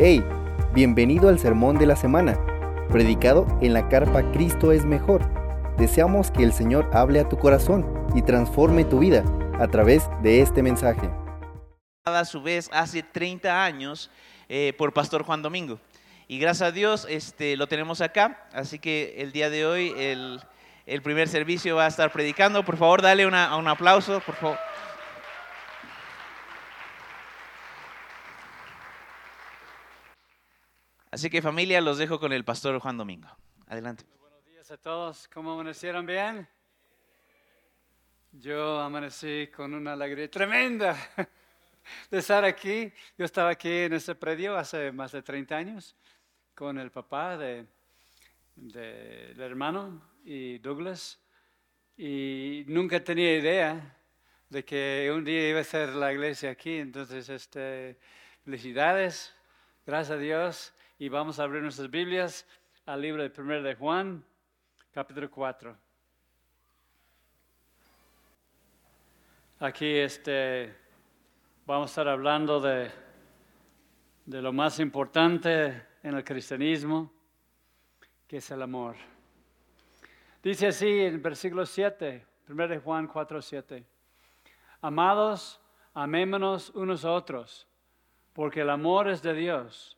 Hey, bienvenido al sermón de la semana, predicado en la carpa Cristo es mejor. Deseamos que el Señor hable a tu corazón y transforme tu vida a través de este mensaje. a su vez hace 30 años eh, por Pastor Juan Domingo. Y gracias a Dios este, lo tenemos acá, así que el día de hoy el, el primer servicio va a estar predicando. Por favor, dale un aplauso, por favor. Así que familia, los dejo con el Pastor Juan Domingo. Adelante. Buenos días a todos. ¿Cómo amanecieron bien? Yo amanecí con una alegría tremenda de estar aquí. Yo estaba aquí en ese predio hace más de 30 años con el papá de, de- del hermano y Douglas. Y nunca tenía idea de que un día iba a ser la iglesia aquí. Entonces, este, felicidades, gracias a Dios. Y vamos a abrir nuestras Biblias al libro de 1 de Juan, capítulo 4. Aquí este, vamos a estar hablando de, de lo más importante en el cristianismo, que es el amor. Dice así en versículo 7, 1 de Juan 4, 7. Amados, amémonos unos a otros, porque el amor es de Dios.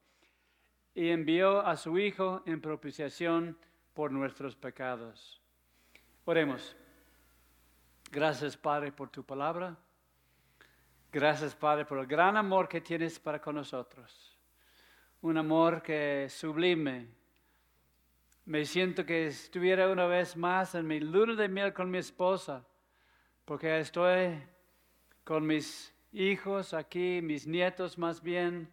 y envió a su Hijo en propiciación por nuestros pecados. Oremos. Gracias, Padre, por tu palabra. Gracias, Padre, por el gran amor que tienes para con nosotros. Un amor que es sublime. Me siento que estuviera una vez más en mi luna de miel con mi esposa, porque estoy con mis hijos aquí, mis nietos más bien,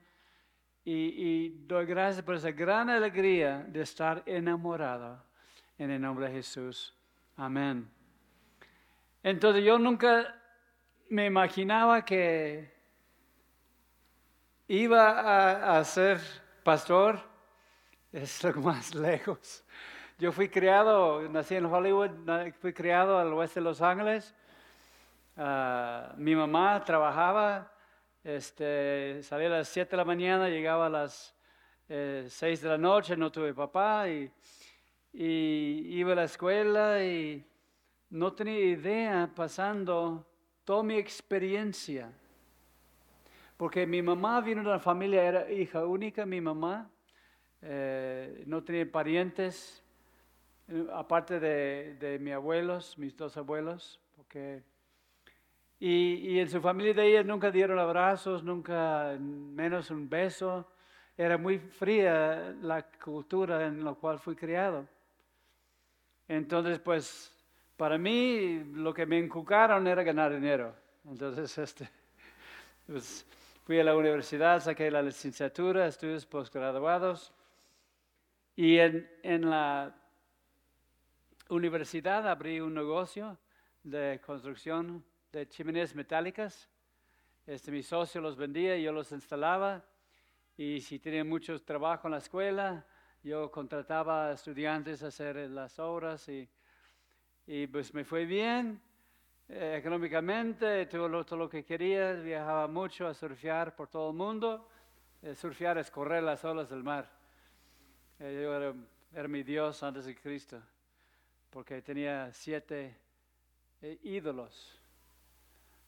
y, doy gracias por esa gran alegría de estar enamorada en el nombre de Jesús. Amén. Entonces yo nunca me imaginaba que iba a, ser pastor, es lo más lejos. Yo fui criado, nací en Hollywood, fui criado al oeste de Los Ángeles. Ah, mi mamá trabajaba, este, salía a las 7 de la mañana, llegaba a las 6 de la noche, no tuve papá y, y iba a la escuela y no tenía idea pasando toda mi experiencia. Porque mi mamá vino de una familia, era hija única, mi mamá, eh, no tenía parientes, eh, aparte de, de mis abuelos, mis dos abuelos, porque y, y en su familia de ella nunca dieron abrazos, nunca menos un beso. Era muy fría la cultura en la cual fui criado. Entonces, pues, para mí lo que me inculcaron era ganar dinero. Entonces, este, pues, fui a la universidad, saqué la licenciatura, estudios postgraduados. Y en, en la universidad abrí un negocio de construcción de chimeneas metálicas. Este, mi socio los vendía yo los instalaba. Y si tenía mucho trabajo en la escuela, yo contrataba estudiantes a hacer las obras y, y pues me fue bien eh, económicamente, tuve lo- todo lo que quería, viajaba mucho a surfear por todo el mundo. Eh, surfear es correr las olas del mar. Eh, yo era, era mi Dios antes de Cristo, porque tenía siete ídolos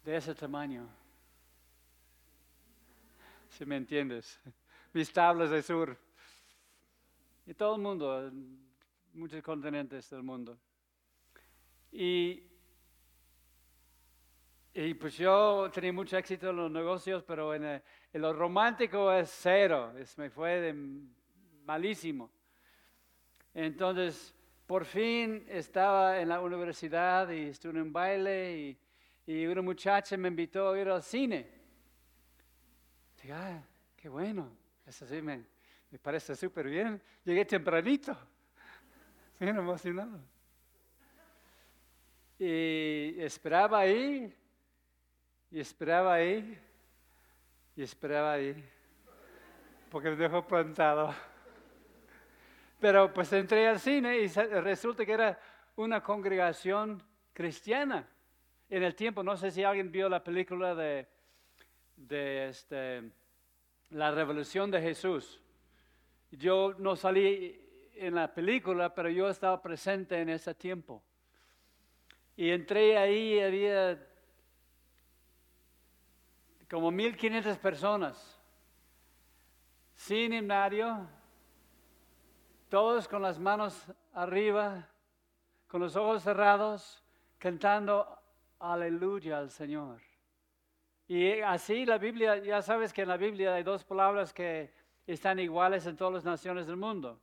de ese tamaño. Si me entiendes. Mis tablas de sur. Y todo el mundo, muchos continentes del mundo. Y, y pues yo tenía mucho éxito en los negocios, pero en, eh, en lo romántico es cero. Me fue malísimo. Entonces, por fin estaba en la universidad y estuve en baile y, y una muchacha me invitó a ir al cine. Dije, ah, qué bueno, Eso sí me, parece súper bien. Llegué tempranito. Bien emocionado. Y esperaba ahí, y esperaba ahí, y esperaba ahí, porque me dejó plantado. Pero pues entré al cine y resulta que era una congregación cristiana. En el tiempo, no sé si alguien vio la película de, este, La Revolución de Jesús. Yo no salí en la película, pero yo estaba presente en ese tiempo. Y entré ahí, había como 1500 personas, sin himnario, todos con las manos arriba, con los ojos cerrados, cantando aleluya al Señor. Y así la Biblia, ya sabes que en la Biblia hay dos palabras que están iguales en todas las naciones del mundo.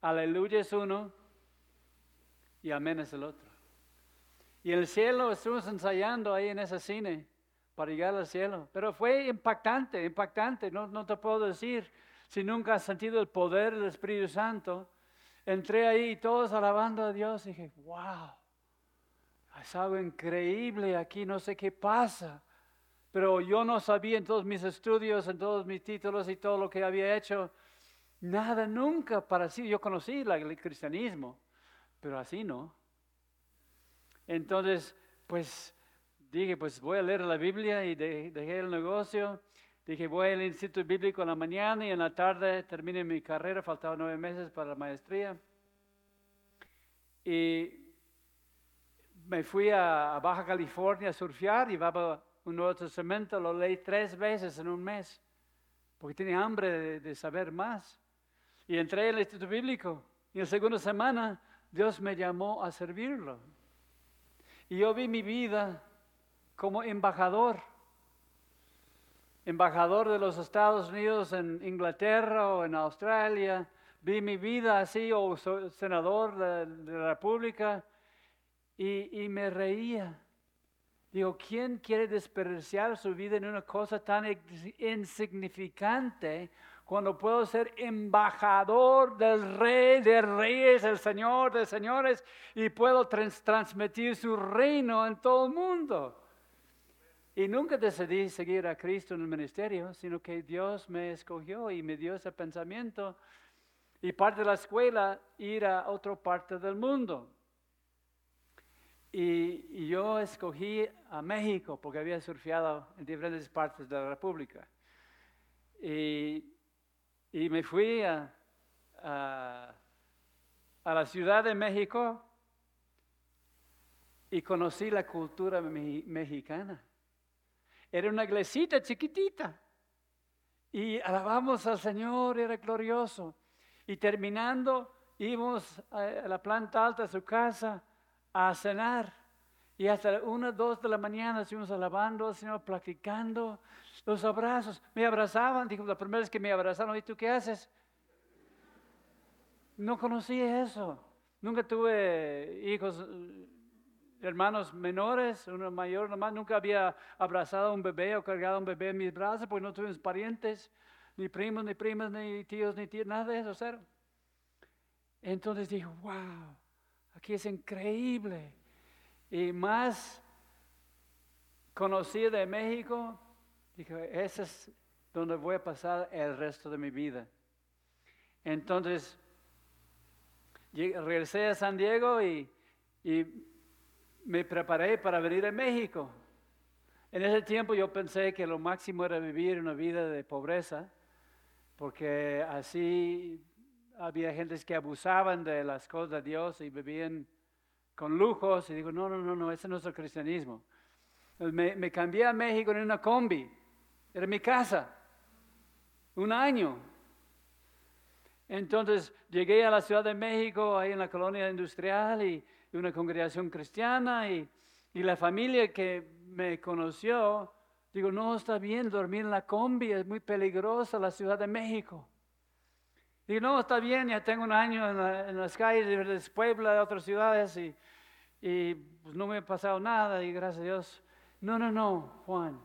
Aleluya es uno y amén es el otro. Y el cielo estuvimos ensayando ahí en ese cine para llegar al cielo. Pero fue impactante, impactante. No, no te puedo decir si nunca has sentido el poder del Espíritu Santo. Entré ahí todos alabando a Dios y dije, wow, es algo increíble aquí, no sé qué pasa. Pero yo no sabía en todos mis estudios, en todos mis títulos y todo lo que había hecho, nada nunca para así. Yo conocí el cristianismo, pero así no. Entonces, pues dije, pues voy a leer la Biblia y dejé el negocio. Dije, voy al Instituto Bíblico en la mañana y en la tarde terminé mi carrera, faltaban nueve meses para la maestría. Y me fui a, Baja California a surfear, llevaba un Nuevo Testamento, lo leí tres veces en un mes, porque tenía hambre de, de saber más. Y entré al Instituto Bíblico y en la segunda semana Dios me llamó a servirlo. Y yo vi mi vida como embajador, embajador de los Estados Unidos en Inglaterra o en Australia. Vi mi vida así, o senador de, la República, y, y me reía. Digo, ¿quién quiere desperdiciar su vida en una cosa tan insignificante cuando puedo ser embajador del rey de reyes, el señor de señores, y puedo transmitir su reino en todo el mundo. Y nunca decidí seguir a Cristo en el ministerio, sino que Dios me escogió y me dio ese pensamiento. Y parte de la escuela, ir a otra parte del mundo. Y, yo escogí a México porque había surfeado en diferentes partes de la República. Y y me fui a, a, la Ciudad de México y conocí la cultura mexicana. Era una iglesita chiquitita. Y alabamos al Señor, era glorioso. Y terminando, íbamos a la planta alta de su casa a cenar. Y hasta una, dos de la mañana estuvimos alabando al Señor, platicando los abrazos. Me abrazaban, dijo, la primera vez que me abrazaron, ¿y tú qué haces? No conocí eso. Nunca tuve hijos, hermanos menores, uno mayor nomás. Nunca había abrazado a un bebé o cargado a un bebé en mis brazos porque no tuvimos parientes, ni primos, ni primas, ni tíos, ni tíos, nada de eso, cero. Entonces dije, wow, aquí es increíble. Y más conocido de México, Dije, ese es donde voy a pasar el resto de mi vida. Entonces, regresé a San Diego y, me preparé para venir a México. En ese tiempo yo pensé que lo máximo era vivir una vida de pobreza, porque así había gentes que abusaban de las cosas de Dios y vivían con lujos. Y digo, no, no, no, no, ese no es el cristianismo. Me, me cambié a México en una combi era mi casa. Un año. Entonces llegué a la Ciudad de México, ahí en la colonia industrial, y, una congregación cristiana, y, la familia que me conoció, digo, no está bien dormir en la combi, es muy peligrosa la Ciudad de México. Digo, no, está bien, ya tengo un año en, las calles de Puebla, de otras ciudades, y, y pues no me ha pasado nada, y gracias a Dios. No, no, no, Juan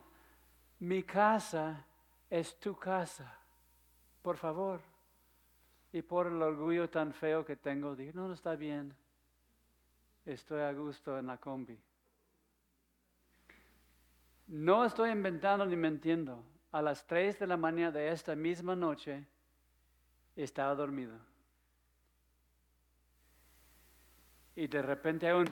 mi casa es tu casa. por favor. Y por el orgullo tan feo que tengo, dije, no, no está bien. Estoy a gusto en la combi. No estoy inventando ni mintiendo. A las 3 de la mañana de esta misma noche estaba dormido. Y de repente hay un...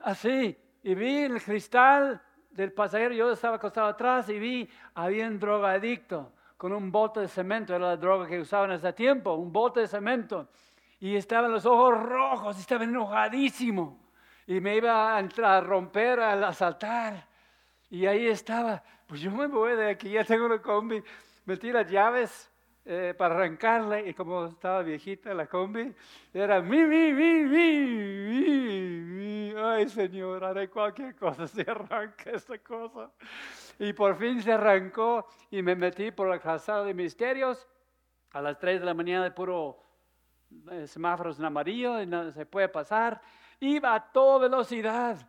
Así, y vi el cristal del pasajero, yo estaba acostado atrás y vi, había un drogadicto con un bote de cemento, era la droga que usaban ese tiempo, un bote de cemento. Y estaban los ojos rojos, estaba enojadísimo. Y me iba a, entrar, a romper, a asaltar. Y ahí estaba, pues yo me voy de aquí, ya tengo una combi, metí las llaves eh, para arrancarle y como estaba viejita la combi, era mi, mi, mi, mi, mi, ay Señor, haré cualquier cosa si arranca esta cosa. Y por fin se arrancó y me metí por la calzada de misterios a las 3 de la mañana de puro eh, semáforos en amarillo y no se puede pasar. Iba a toda velocidad,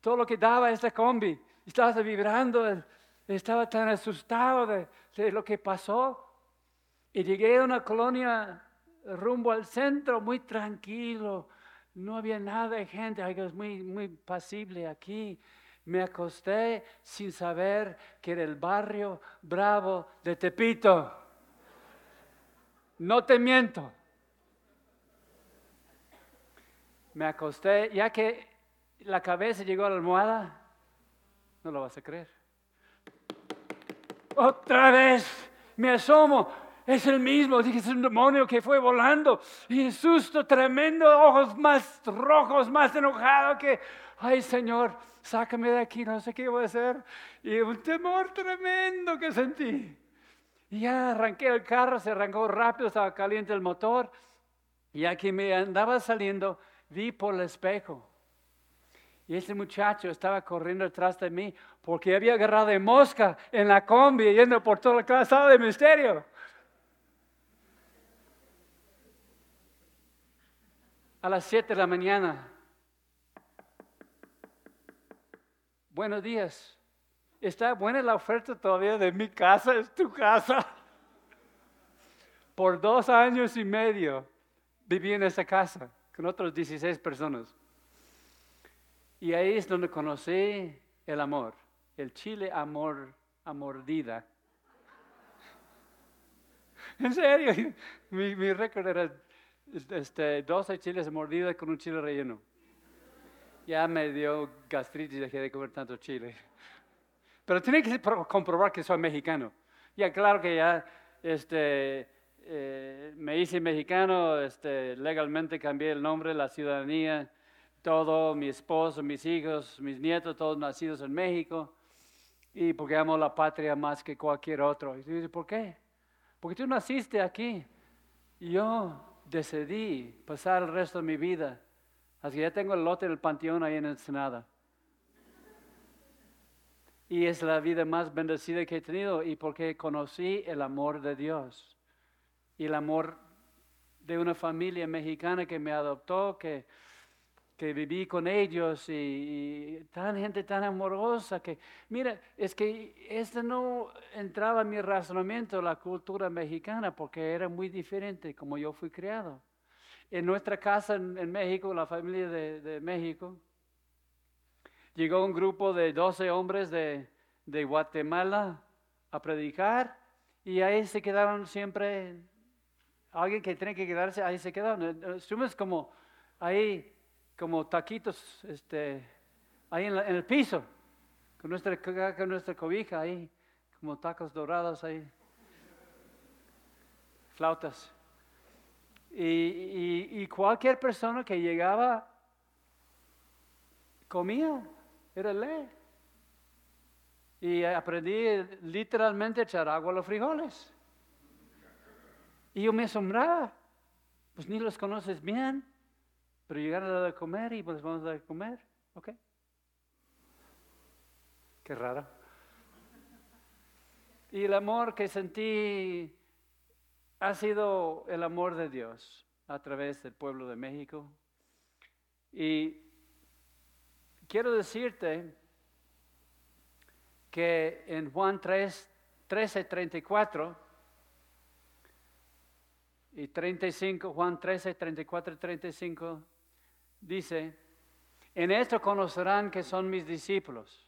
todo lo que daba esta combi. Estaba vibrando, estaba tan asustado de, de lo que pasó y llegué a una colonia rumbo al centro, muy tranquilo. No había nada de gente, es muy, muy pasible aquí. Me acosté sin saber que era el barrio bravo de Tepito. No te miento. Me acosté, ya que la cabeza llegó a la almohada, no lo vas a creer. Otra vez me asomo, es el mismo, dije, es un demonio que fue volando. Y un susto tremendo, ojos más rojos, más enojado que, ay Señor, sácame de aquí, no sé qué voy a hacer. Y un temor tremendo que sentí. Y ya arranqué el carro, se arrancó rápido, estaba caliente el motor. Y aquí me andaba saliendo, vi por el espejo. Y ese muchacho estaba corriendo detrás de mí porque había agarrado de mosca en la combi yendo por toda la casa de misterio. A las 7 de la mañana. Buenos días. Está buena la oferta todavía de mi casa, es tu casa. Por dos años y medio viví en esa casa con otros 16 personas. Y ahí es donde conocí el amor, el chile amor, amordida. En serio, mi, mi récord era este, 12 chiles mordidos con un chile relleno. Ya me dio gastritis dejé de comer tanto chile. Pero tiene que comprobar que soy mexicano. Ya claro que ya este, eh, me hice mexicano, este, legalmente cambié el nombre, la ciudadanía, todo, mi esposo, mis hijos, mis nietos, todos nacidos en México. Y porque amo la patria más que cualquier otro. Y dice, ¿por qué? Porque tú naciste aquí. Y yo decidí pasar el resto de mi vida. Así que ya tengo el lote del panteón ahí en Ensenada. Y es la vida más bendecida que he tenido y porque conocí el amor de Dios y el amor de una familia mexicana que me adoptó, que que viví con ellos y, tan gente tan amorosa que, mira, es que este no entraba en mi razonamiento la cultura mexicana porque era muy diferente como yo fui criado. En nuestra casa en, México, la familia de, México, llegó un grupo de 12 hombres de, de Guatemala a predicar y ahí se quedaron siempre, alguien que tenía que quedarse, ahí se quedaron. Estuvimos como ahí como taquitos este, ahí en, el piso, con nuestra, con nuestra cobija ahí, como tacos dorados ahí, flautas. Y, cualquier persona que llegaba comía, era ley. Y aprendí literalmente a echar agua a los frijoles. Y yo me asombraba, pues ni los conoces bien. Pero llegaron a dar de comer y pues vamos a dar de comer. ¿Ok? Qué raro. Y el amor que sentí ha sido el amor de Dios a través del pueblo de México. Y quiero decirte que en Juan 3, 13, 34 y 35, Juan 13, 34 y 35, dice, en esto conocerán que son mis discípulos,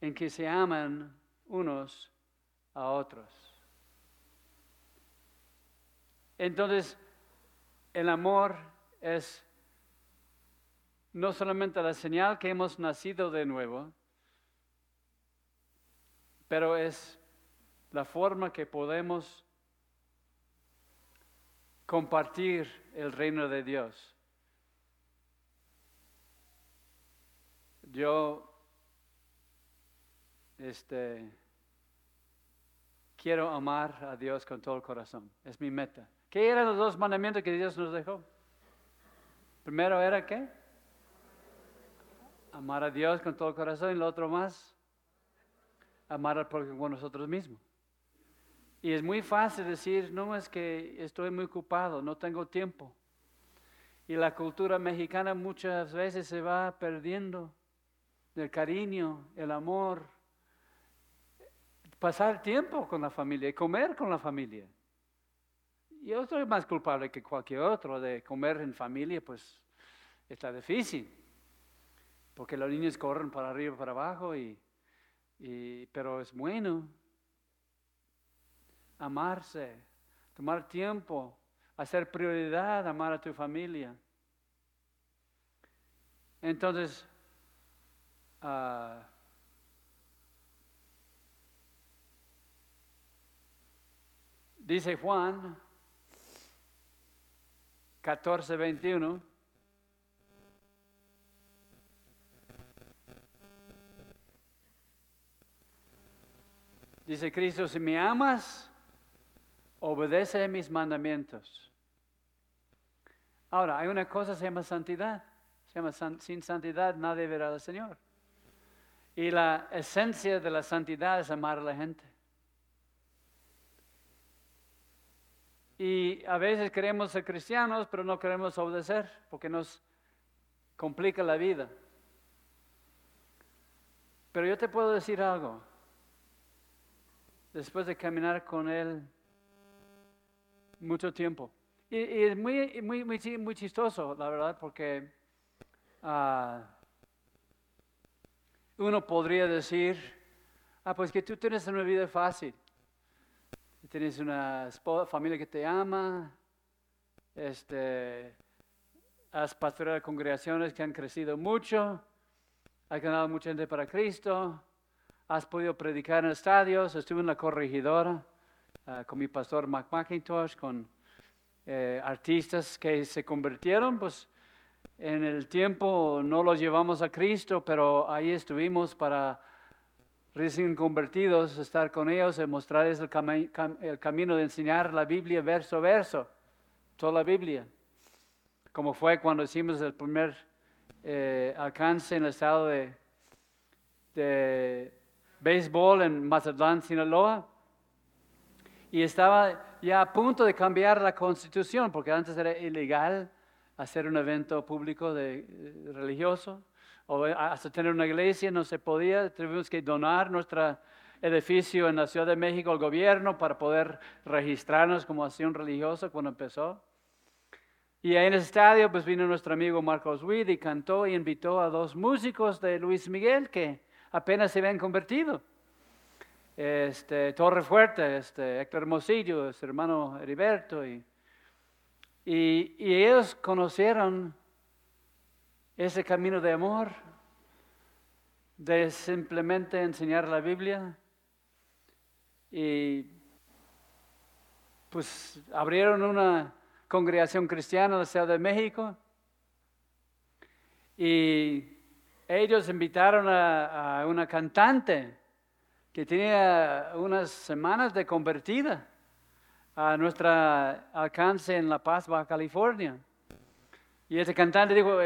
en que se aman unos a otros. Entonces, el amor es no solamente la señal que hemos nacido de nuevo, pero es la forma que podemos compartir el reino de Dios. Yo este, quiero amar a Dios con todo el corazón. Es mi meta. ¿Qué eran los dos mandamientos que Dios nos dejó? Primero era qué? Amar a Dios con todo el corazón y lo otro más, amar al prójimo con nosotros mismos. Y es muy fácil decir, no es que estoy muy ocupado, no tengo tiempo. Y la cultura mexicana muchas veces se va perdiendo del cariño, el amor, pasar tiempo con la familia y comer con la familia. Yo soy más culpable que cualquier otro de comer en familia, pues está difícil, porque los niños corren para arriba y para abajo, y, pero es bueno amarse, tomar tiempo, hacer prioridad, amar a tu familia. Entonces, uh, dice Juan 14, 21. Dice Cristo, si me amas, obedece mis mandamientos. Ahora, hay una cosa que se llama santidad. Se llama sin santidad nadie verá al Señor. Y la esencia de la santidad es amar a la gente. Y a veces queremos ser cristianos, pero no queremos obedecer porque nos complica la vida. Pero yo te puedo decir algo. Después de caminar con Él mucho tiempo. Y, es muy, muy, muy, chistoso, la verdad, porque ah, uno podría decir, ah, pues que tú tienes una vida fácil. Tienes una familia que te ama, este, has pastoreado congregaciones que han crecido mucho, has ganado mucha gente para Cristo, has podido predicar en estadios, estuve en la corregidora ah, con mi pastor Mac McIntosh, con eh, artistas que se convirtieron, pues en el tiempo no los llevamos a Cristo, pero ahí estuvimos para recién convertidos, estar con ellos y mostrarles el, el, camino de enseñar la Biblia verso a verso, toda la Biblia, como fue cuando hicimos el primer eh, alcance en el estado de, de béisbol en Mazatlán, Sinaloa. Y estaba ya a punto de cambiar la constitución, porque antes era ilegal hacer un evento público de, religioso o hasta tener una iglesia no se podía, tuvimos que donar nuestro edificio en la Ciudad de México al gobierno para poder registrarnos como acción religiosa cuando empezó. Y ahí en el estadio pues vino nuestro amigo Marcos Witt y cantó y invitó a dos músicos de Luis Miguel que apenas se habían convertido. Este, Torre Fuerte, este, Héctor Hermosillo, su hermano Heriberto. Y, y, ellos conocieron ese camino de amor, de simplemente enseñar la Biblia y pues abrieron una congregación cristiana en la Ciudad de México. Y ellos invitaron a, una cantante que tenía unas semanas de convertida a nuestro alcance en La Paz, Baja California. Y ese cantante dijo,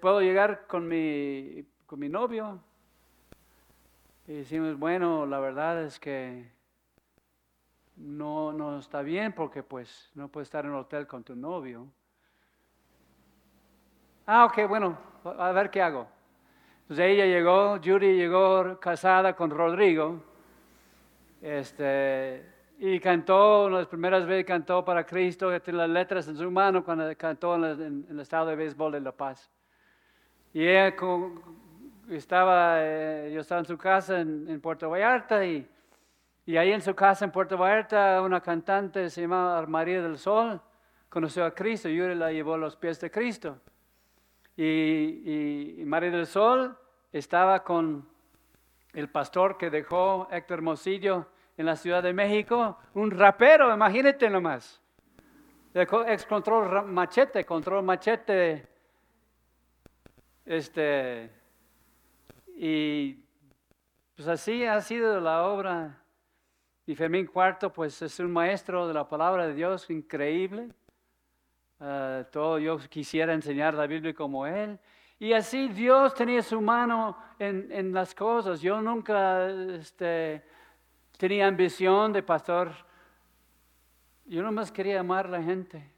¿puedo llegar con mi, con mi novio? Y decimos, bueno, la verdad es que no, no está bien porque pues no puedes estar en un hotel con tu novio. Ah, ok, bueno, a ver qué hago. Entonces ella llegó, Judy llegó casada con Rodrigo. Este, y cantó, las primeras veces cantó para Cristo, tiene las letras en su mano cuando cantó en, en- en el estado de béisbol de La Paz. Y ella con- estaba, eh, yo estaba en su casa en, en Puerto Vallarta y, y ahí en su casa en Puerto Vallarta una cantante se llamaba María del Sol conoció a Cristo y Yuri la llevó a los pies de Cristo. Y- y María del Sol estaba con el pastor que dejó Héctor Mosillo en la Ciudad de México, un rapero, imagínate nomás. Ex control machete, control machete. Este, y pues así ha sido la obra. Y Fermín Cuarto, pues es un maestro de la palabra de Dios increíble. Ah, todo yo quisiera enseñar la Biblia como él. Y así Dios tenía su mano en, en las cosas. Yo nunca este, tenía ambición de pastor. Yo nomás quería amar a la gente.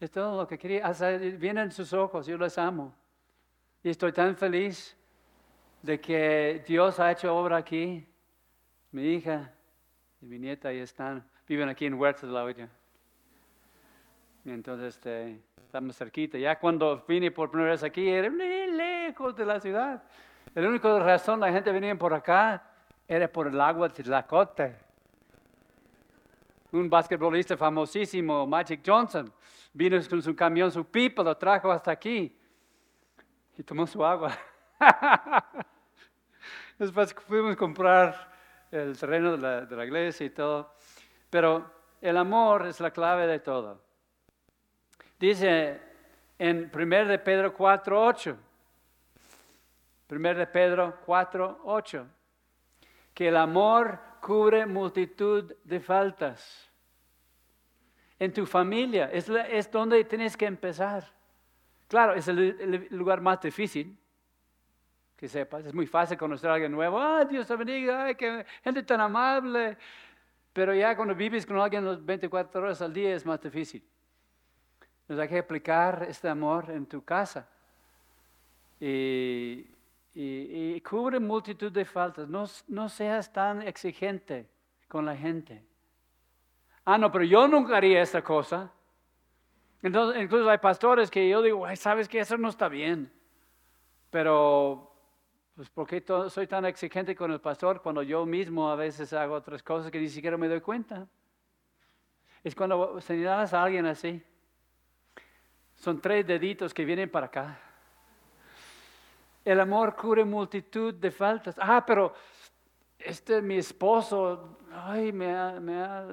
Es todo lo que quería. Hasta vienen sus ojos, yo los amo. Y estoy tan feliz de que Dios ha hecho obra aquí. Mi hija y mi nieta ahí están, viven aquí en Huertas de la Olla. Y entonces este, estamos cerquita. Ya cuando vine por primera vez aquí, era muy lejos de la ciudad. La única razón la gente venía por acá era por el agua de Tlacote. Un basquetbolista famosísimo, Magic Johnson, vino con su camión, su pipa, lo trajo hasta aquí y tomó su agua. Después fuimos a comprar el terreno de la, de la iglesia y todo. Pero el amor es la clave de todo. Dice en 1 de Pedro 4, 8. 1 de Pedro 4, 8. Que el amor cubre multitud de faltas. En tu familia es, donde tienes que empezar. Claro, es el, el lugar más difícil, que sepas. Es muy fácil conocer a alguien nuevo. Ah, Dios te bendiga, ay, qué gente tan amable. Pero ya cuando vives con alguien las 24 horas al día es más difícil. Nos hay que aplicar este amor en tu casa. Y, y- y cubre multitud de faltas. No, no seas tan exigente con la gente. Ah, no, pero yo nunca haría esta cosa. Entonces, incluso hay pastores que yo digo, "Ay, sabes que eso no está bien. Pero, pues, ¿por qué soy tan exigente con el pastor cuando yo mismo a veces hago otras cosas que ni siquiera me doy cuenta? Es cuando señalas a alguien así. Son tres deditos que vienen para acá. El amor cubre multitud de faltas. Ah, pero este mi esposo, ay, me ha, me ha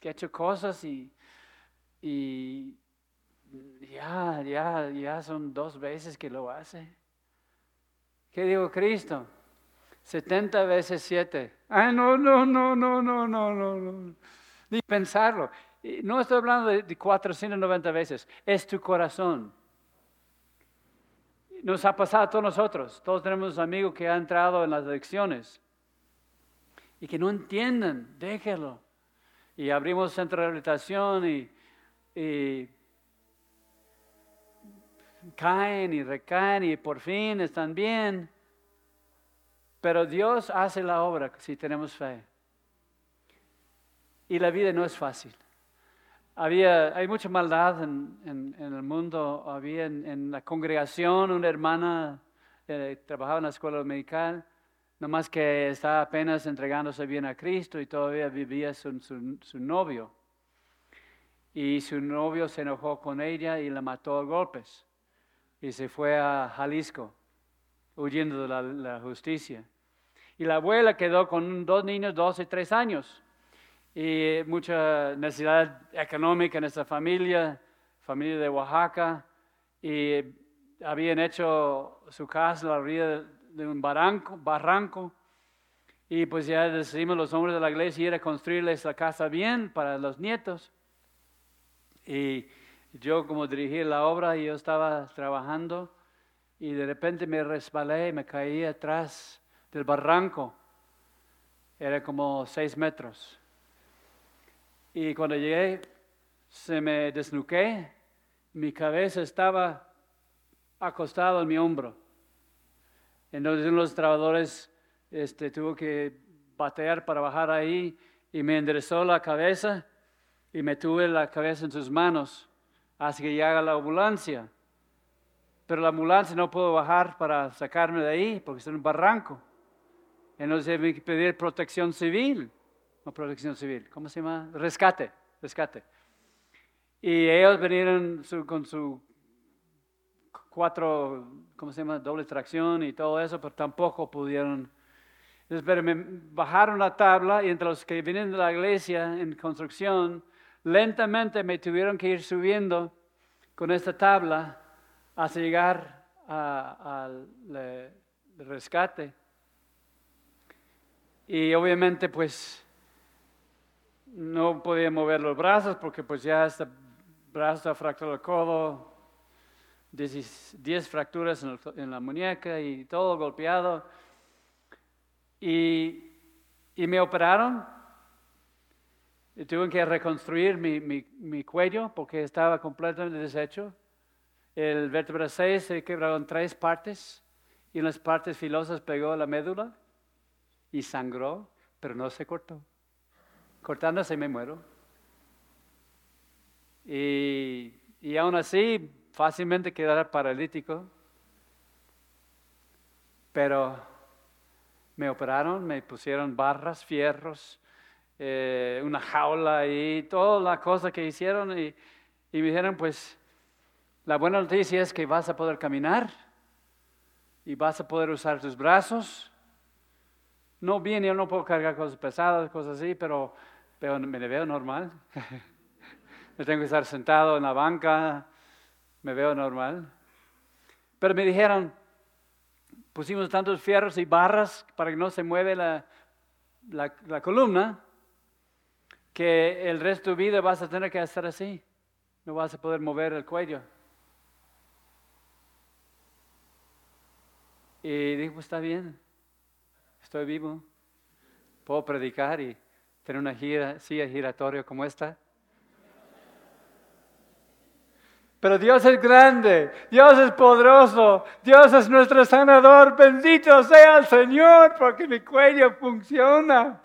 hecho cosas y, y ya, ya, ya son dos veces que lo hace. ¿Qué digo Cristo? 70 veces 7. Ay, no, no, no, no, no, no, no, no. Ni pensarlo. No estoy hablando de 490 veces. Es tu corazón. Nos ha pasado a todos nosotros. Todos tenemos un amigo que ha entrado en las elecciones y que no entienden. Déjelo. Y abrimos centro de rehabilitación y, y caen y recaen y por fin están bien. Pero Dios hace la obra si tenemos fe. Y la vida no es fácil. Había, hay mucha maldad en, en- en el mundo. Había en, en la congregación una hermana eh, trabajaba en la escuela dominical, nomás que estaba apenas entregándose bien a Cristo y todavía vivía su, su- novio. Y su novio se enojó con ella y la mató a golpes. Y se fue a Jalisco, huyendo de la, justicia. Y la abuela quedó con dos niños, dos y tres años y mucha necesidad económica en esta familia, familia de Oaxaca, y habían hecho su casa a la orilla de, un barranco, y pues ya decidimos los hombres de la iglesia ir a construirles la casa bien para los nietos. Y yo como dirigí la obra, yo estaba trabajando y de repente me resbalé y me caí atrás del barranco. Era como seis metros. Y cuando llegué, se me desnuqué, mi cabeza estaba acostado en mi hombro. Entonces uno de los trabajadores este, tuvo que batear para bajar ahí y, me enderezó la cabeza y me tuve la cabeza en sus manos hasta que llega la ambulancia. Pero la ambulancia no puedo bajar para sacarme de ahí porque está en un barranco. Entonces hay que pedir protección civil. No protección civil, ¿cómo se llama? Rescate, rescate. Y ellos vinieron con su cuatro, ¿cómo se llama? Doble tracción y todo eso, pero tampoco pudieron. Entonces, pero me bajaron la tabla y entre los que vienen de la iglesia en construcción, lentamente me tuvieron que ir subiendo con esta tabla hasta llegar al rescate. Y obviamente pues no podía mover los brazos porque pues ya este brazo está el codo, 10 fracturas en, la muñeca y todo golpeado. Y, me operaron. Y tuve que reconstruir mi, cuello porque estaba completamente deshecho. El vértebra 6 se quebró en tres partes y en las partes filosas pegó la médula y sangró, pero no se cortó. Cortándose me muero. Y, y aún así fácilmente quedara paralítico, pero me operaron, me pusieron barras, fierros, eh, una jaula y toda la cosa que hicieron y, y me dijeron, pues la buena noticia es que vas a poder caminar y vas a poder usar tus brazos. No bien, yo no puedo cargar cosas pesadas, cosas así, pero, pero me veo normal. me tengo que estar sentado en la banca, me veo normal. Pero me dijeron, pusimos tantos fierros y barras para que no se mueve la, la, columna, que el resto de tu vida vas a tener que estar así. No vas a poder mover el cuello. Y dijo, pues está bien, estoy vivo, puedo predicar y tener una gira, silla giratoria como esta. Pero Dios es grande, Dios es poderoso, Dios es nuestro sanador. Bendito sea el Señor porque mi cuello funciona.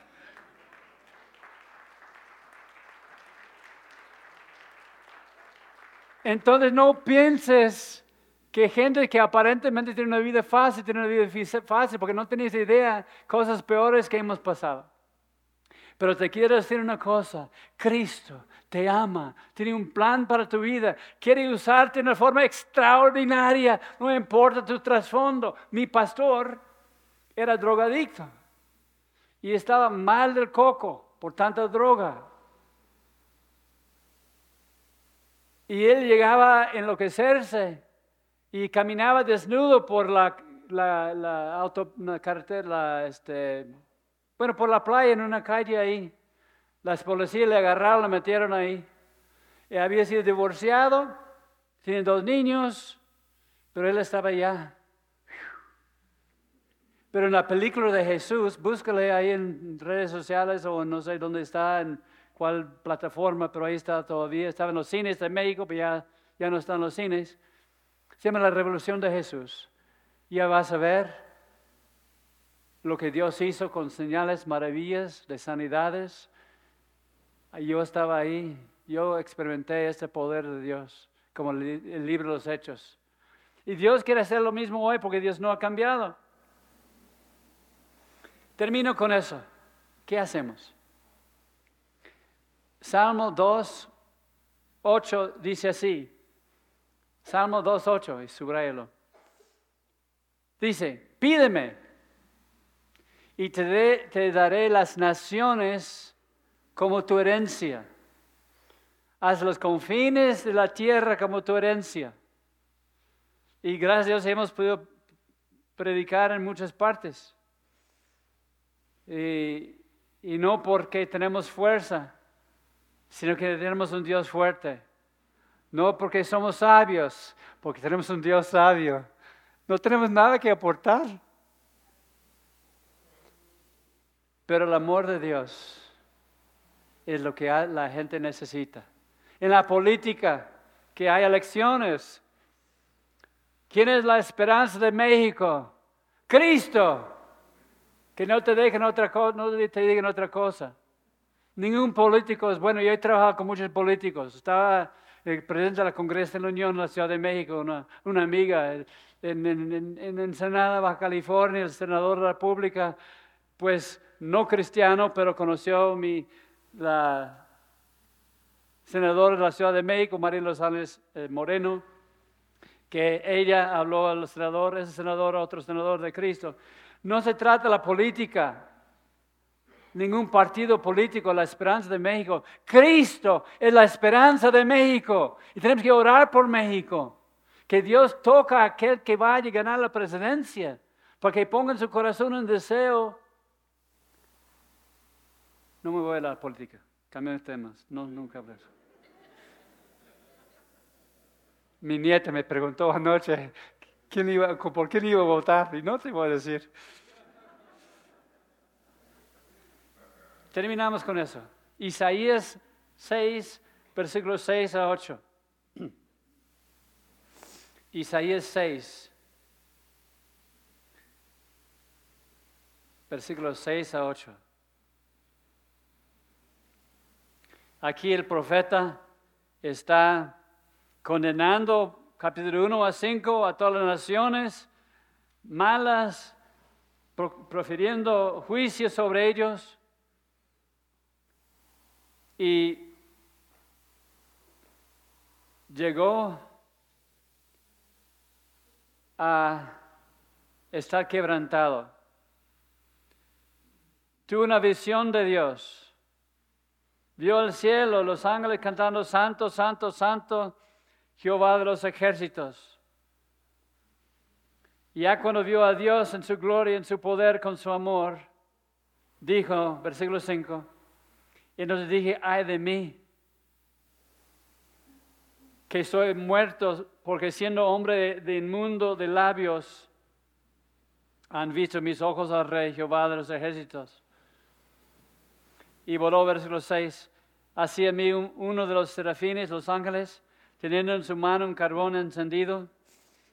Entonces no pienses que gente que aparentemente tiene una vida fácil, tiene una vida fácil, porque no tenéis idea cosas peores que hemos pasado. Pero te quiero decir una cosa, Cristo te ama, tiene un plan para tu vida, quiere usarte de una forma extraordinaria, no importa tu trasfondo. Mi pastor era drogadicto y estaba mal del coco por tanta droga. Y él llegaba a enloquecerse y caminaba desnudo por la, la, auto, carretera, este, bueno, por la playa, en una calle ahí. Las policías le agarraron, le metieron ahí. Y había sido divorciado, tiene dos niños, pero él estaba allá. Pero en la película de Jesús, búscale ahí en redes sociales o no sé dónde está, en cuál plataforma, pero ahí está todavía. Estaba en los cines de México, pero ya, ya no están los cines. Se llama La Revolución de Jesús. Ya vas a ver lo que Dios hizo con señales, maravillas de sanidades. Yo estaba ahí, yo experimenté ese poder de Dios, como el libro de los Hechos. Y Dios quiere hacer lo mismo hoy porque Dios no ha cambiado. Termino con eso. ¿Qué hacemos? Salmo 2, 8 dice así. Salmo 2, 8, y subrayalo. Dice, pídeme y te, daré las naciones como tu herencia. Haz los confines de la tierra como tu herencia. Y gracias a Dios hemos podido predicar en muchas partes. Y, no porque tenemos fuerza, sino que tenemos un Dios fuerte. No porque somos sabios, porque tenemos un Dios sabio. No tenemos nada que aportar. Pero el amor de Dios es lo que la gente necesita. En la política, que hay elecciones. ¿Quién es la esperanza de México? Cristo. Que no te dejen otra cosa, no te digan otra cosa. Ningún político es bueno. Yo he trabajado con muchos políticos. Estaba el presidente de la Congreso de la Unión en la Ciudad de México, una, amiga, en, en, en, Ensenada, Baja California, el senador de la República, pues no cristiano, pero conoció mi, la senadora de la Ciudad de México, María Lozano eh, Moreno, que ella habló al senador, ese senador, otro senador de Cristo. No se trata de la política, ningún partido político, la esperanza de México. Cristo es la esperanza de México y tenemos que orar por México. Que Dios toca a aquel que vaya a ganar la presidencia, para que ponga en su corazón un deseo. No me voy a la política, cambio de temas, no, nunca hablo eso. Mi nieta me preguntó anoche quién iba, por quién iba a votar y no te voy a decir. Terminamos con eso. Isaías 6, versículos 6 a 8. Isaías 6, versículos 6 a 8. Aquí el profeta está condenando, capítulo 1 a 5, a todas las naciones malas, profiriendo juicio sobre ellos. Y llegó a estar quebrantado. Tuvo una visión de Dios. Vio el cielo, los ángeles cantando Santo, Santo, Santo, Jehová de los ejércitos. Y ya cuando vio a Dios en su gloria, en su poder, con su amor, dijo, versículo 5, y entonces dije, ay de mí, que soy muerto porque siendo hombre de, inmundo de labios, han visto mis ojos al rey Jehová de los ejércitos. Y voló versículo 6. Así a mí uno de los serafines, los ángeles, teniendo en su mano un carbón encendido,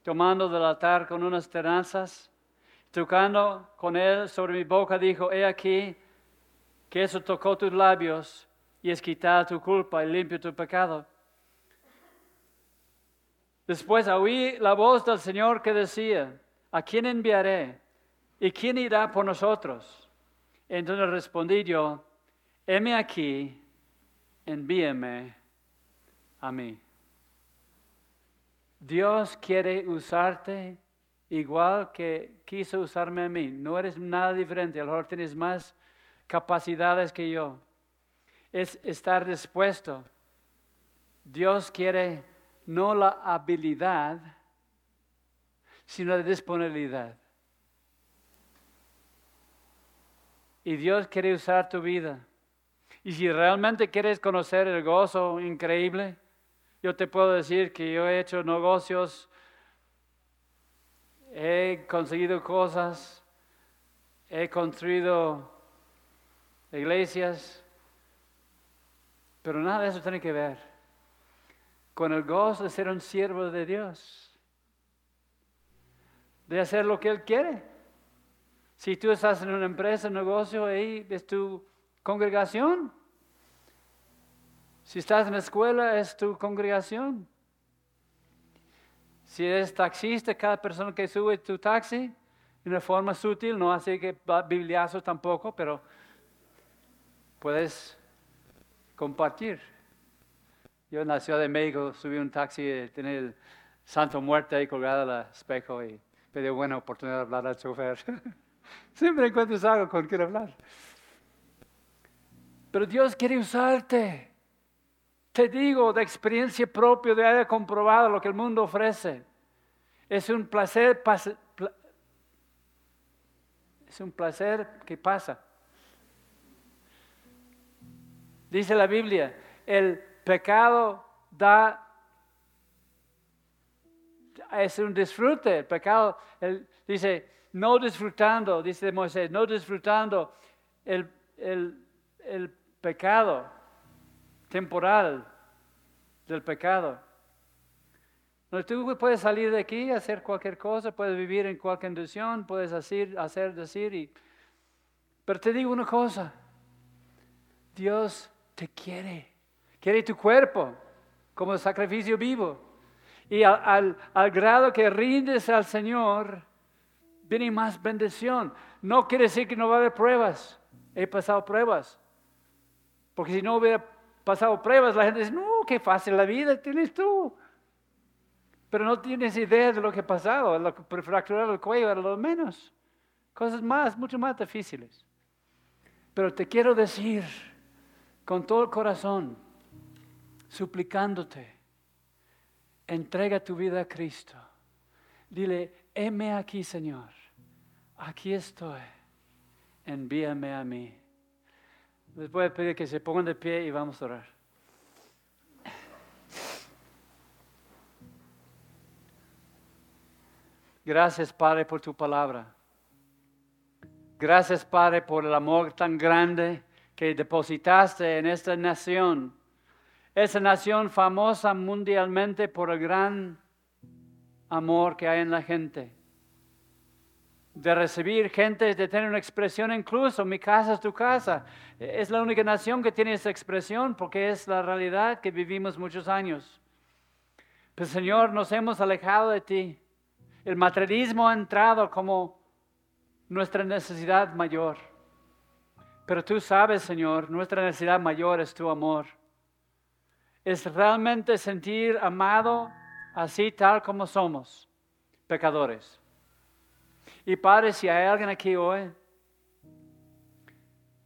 tomando del altar con unas tenazas, tocando con él sobre mi boca, dijo, he aquí, que eso tocó tus labios y es quitar tu culpa y limpio tu pecado. Después oí la voz del Señor que decía, ¿a quién enviaré? ¿Y quién irá por nosotros? Entonces respondí yo, heme aquí, envíeme a mí. Dios quiere usarte igual que quiso usarme a mí. No eres nada diferente, a lo tienes más capacidades que yo. Es estar dispuesto. Dios quiere no la habilidad, sino la disponibilidad. Y Dios quiere usar tu vida. Y si realmente quieres conocer el gozo increíble, yo te puedo decir que yo he hecho negocios, he conseguido cosas, he construido iglesias, pero nada de eso tiene que ver con el gozo de ser un siervo de Dios, de hacer lo que Él quiere. Si tú estás en una empresa, un negocio, ahí es tu congregación. Si estás en la escuela, es tu congregación. Si eres taxista, cada persona que sube tu taxi, de una forma sutil, no hace que bibliazos tampoco, pero puedes compartir. Yo en la Ciudad de México subí un taxi, y tenía el Santo Muerte ahí colgado al espejo y pedí buena oportunidad de hablar al chofer. Siempre encuentras algo con quien hablar. Pero Dios quiere usarte. Te digo de experiencia propia, de haber comprobado lo que el mundo ofrece. Es un placer, es un placer que pasa. Dice la Biblia, el pecado da, es un disfrute. El pecado, dice, no disfrutando, dice Moisés, no disfrutando el, el pecado temporal del pecado. No, tú puedes salir de aquí, hacer cualquier cosa, puedes vivir en cualquier condición, puedes hacer, hacer decir, y, pero te digo una cosa, Dios te quiere. Quiere tu cuerpo como sacrificio vivo. Y al, al, grado que rindes al Señor, viene más bendición. No quiere decir que no va a haber pruebas. He pasado pruebas. Porque si no hubiera pasado pruebas, la gente dice, no, qué fácil la vida tienes tú. Pero no tienes idea de lo que ha pasado. Lo que fracturar el cuello era lo menos. Cosas más, mucho más difíciles. Pero te quiero decir con todo el corazón, suplicándote, entrega tu vida a Cristo. Dile, heme aquí, Señor. Aquí estoy. Envíame a mí. Les voy a pedir que se pongan de pie y vamos a orar. Gracias, Padre, por tu palabra. Gracias, Padre, por el amor tan grande que depositaste en esta nación. Esa nación famosa mundialmente por el gran amor que hay en la gente. De recibir gente, de tener una expresión incluso, mi casa es tu casa. Es la única nación que tiene esa expresión porque es la realidad que vivimos muchos años. Pero Señor, nos hemos alejado de ti. El materialismo ha entrado como nuestra necesidad mayor. Pero tú sabes, Señor, nuestra necesidad mayor es tu amor. Es realmente sentir amado así tal como somos, pecadores. Y Padre, si hay alguien aquí hoy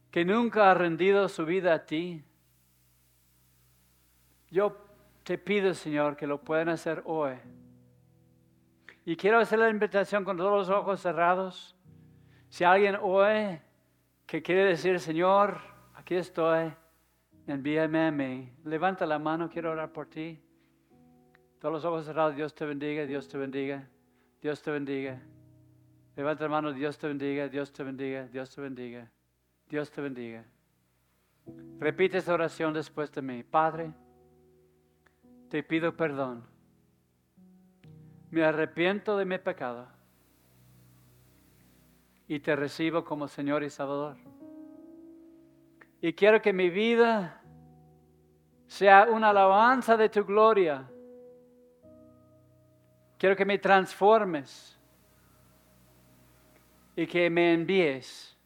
que nunca ha rendido su vida a ti, yo te pido, Señor, que lo puedan hacer hoy. Y quiero hacer la invitación con todos los ojos cerrados. Si alguien hoy que quiere decir, Señor, aquí estoy, envíame a mí, levanta la mano, quiero orar por ti. Todos los ojos cerrados, Dios te bendiga, Dios te bendiga, Dios te bendiga. Levanta la mano, Dios te bendiga, Dios te bendiga, Dios te bendiga, Dios te bendiga. Repite esta oración después de mí. Padre, te pido perdón. Me arrepiento de mi pecado y te recibo como Señor y Salvador. Y quiero que mi vida sea una alabanza de tu gloria. Quiero que me transformes y que me envíes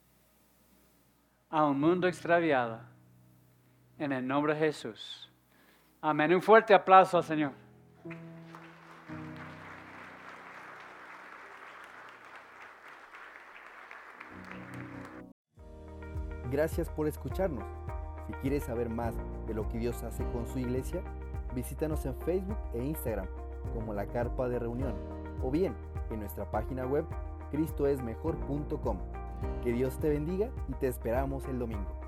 a un mundo extraviado. En el nombre de Jesús. Amén. Un fuerte aplauso al Señor. Gracias por escucharnos. Si quieres saber más de lo que Dios hace con su iglesia, visítanos en Facebook e Instagram como la Carpa de Reunión o bien en nuestra página web cristoesmejor.com. Que Dios te bendiga y te esperamos el domingo.